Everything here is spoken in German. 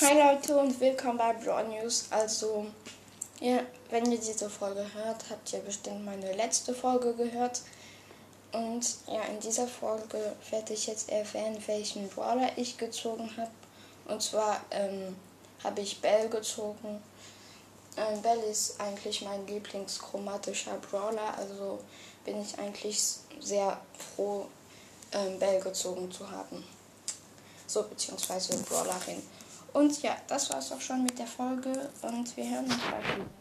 Hi Leute und willkommen bei Brawl News. Also, ja, wenn ihr diese Folge hört, habt ihr bestimmt meine letzte Folge gehört. Und ja, in dieser Folge werde ich jetzt erwähnen, welchen Brawler ich gezogen habe. Und zwar ähm, habe ich Bell gezogen. Ähm, Bell ist eigentlich mein lieblingschromatischer Brawler, also bin ich eigentlich sehr froh, ähm, Bell gezogen zu haben. So, beziehungsweise Brawlerin. Und ja, das war's auch schon mit der Folge und wir hören uns bald wieder.